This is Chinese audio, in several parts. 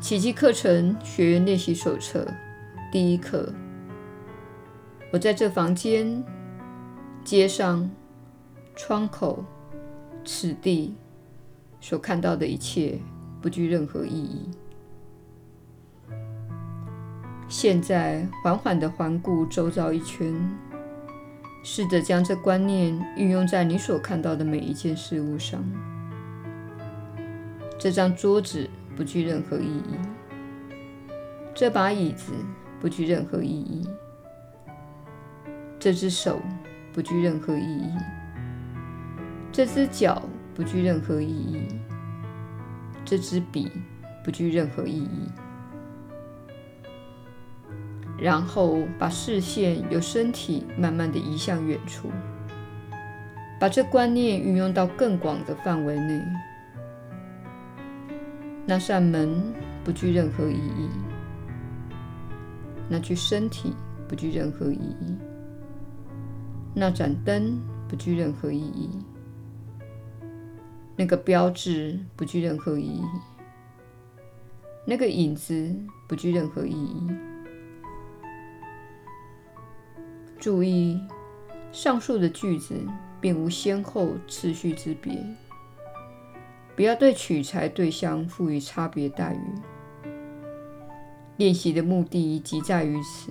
奇迹课程学员练习手册第一课。我在这房间、街上、窗口、此地所看到的一切，不具任何意义。现在，缓缓地环顾周遭一圈，试着将这观念运用在你所看到的每一件事物上。这张桌子不具任何意义，这把椅子不具任何意义，这只手不具任何意义，这只脚不具任何意义，这支笔不具任何意义。然后把视线由身体慢慢的移向远处，把这观念运用到更广的范围内。那扇门不具任何意义，那具身体不具任何意义，那盏灯不具任何意义，那个标志不具任何意义，那个影子不具任何意义。注意，上述的句子并无先后次序之别。不要对取材对象赋予差别待遇。练习的目的即在于此。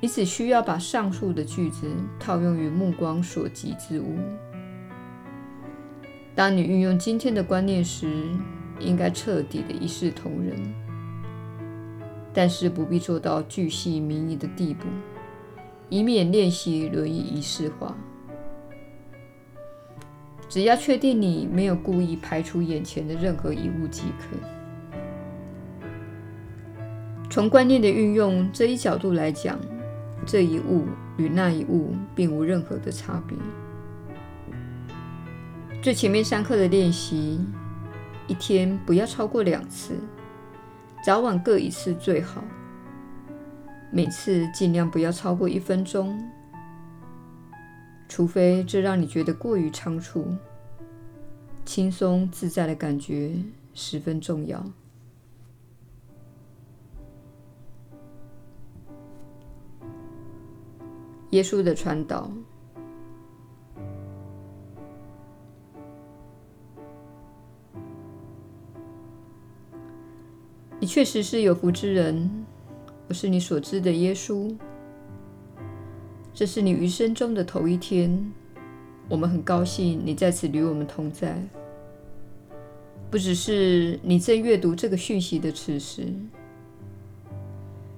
你只需要把上述的句子套用于目光所及之物。当你运用今天的观念时，应该彻底的一视同仁，但是不必做到巨细靡遗的地步。以免练习沦为仪式化。只要确定你没有故意排除眼前的任何一物即可。从观念的运用这一角度来讲，这一物与那一物并无任何的差别。最前面三课的练习，一天不要超过两次，早晚各一次最好。每次尽量不要超过一分钟，除非这让你觉得过于仓促。轻松自在的感觉十分重要。耶稣的传导，你确实是有福之人。我是你所知的耶稣。这是你余生中的头一天，我们很高兴你在此与我们同在。不只是你正阅读这个讯息的此时，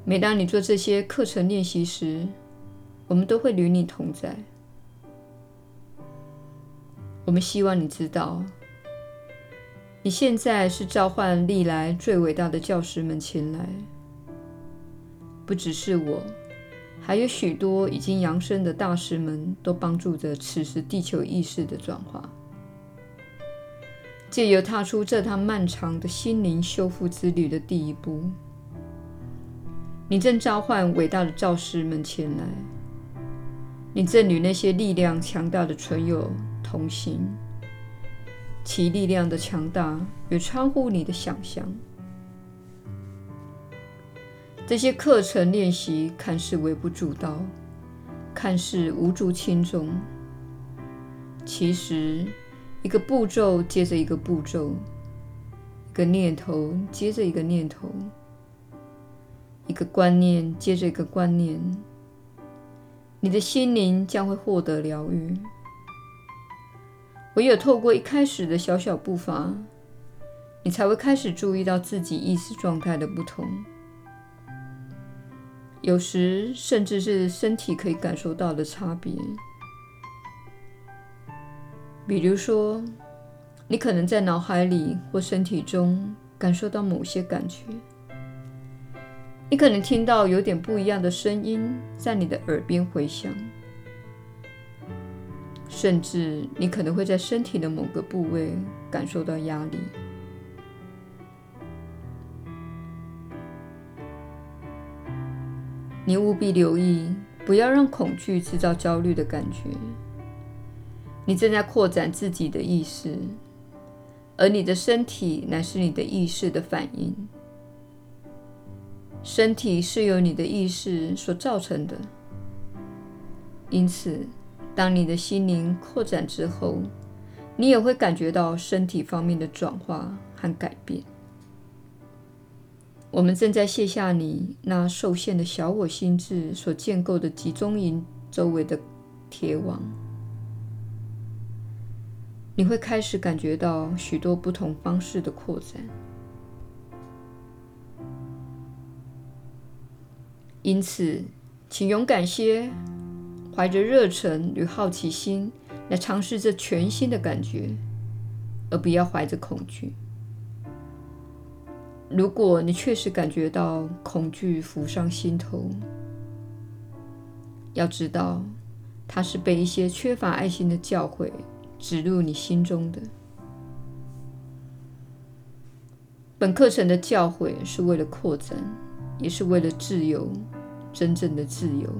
每当你做这些课程练习时，我们都会与你同在。我们希望你知道，你现在是召唤历来最伟大的教师们前来。不只是我，还有许多已经扬升的大师们，都帮助着此时地球意识的转化。借由踏出这趟漫长的心灵修复之旅的第一步，你正召唤伟大的造师们前来。你正与那些力量强大的存有同行，其力量的强大远超乎你的想象。这些课程练习看似微不足道，看似无足轻重，其实一个步骤接着一个步骤，一个念头接着一个念头，一个观念接着一个观念，你的心灵将会获得疗愈。唯有透过一开始的小小步伐，你才会开始注意到自己意识状态的不同。有时甚至是身体可以感受到的差别。比如说，你可能在脑海里或身体中感受到某些感觉；你可能听到有点不一样的声音在你的耳边回响；甚至你可能会在身体的某个部位感受到压力。你务必留意，不要让恐惧制造焦虑的感觉。你正在扩展自己的意识，而你的身体乃是你的意识的反应。身体是由你的意识所造成的，因此，当你的心灵扩展之后，你也会感觉到身体方面的转化和改变。我们正在卸下你那受限的小我心智所建构的集中营周围的铁网，你会开始感觉到许多不同方式的扩展。因此，请勇敢些，怀着热忱与好奇心来尝试这全新的感觉，而不要怀着恐惧。如果你确实感觉到恐惧浮上心头，要知道，它是被一些缺乏爱心的教诲植入你心中的。本课程的教诲是为了扩展。也是为了自由，真正的自由。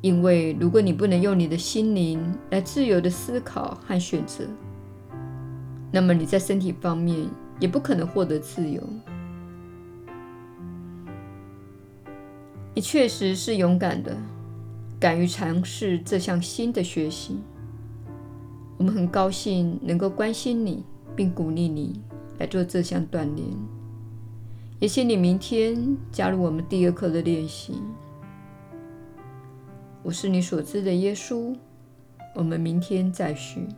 因为如果你不能用你的心灵来自由的思考和选择，那么你在身体方面也不可能获得自由。你确实是勇敢的，敢于尝试这项新的学习。我们很高兴能够关心你，并鼓励你来做这项锻炼。也请你明天加入我们第二课的练习。我是你所知的耶稣。我们明天再续。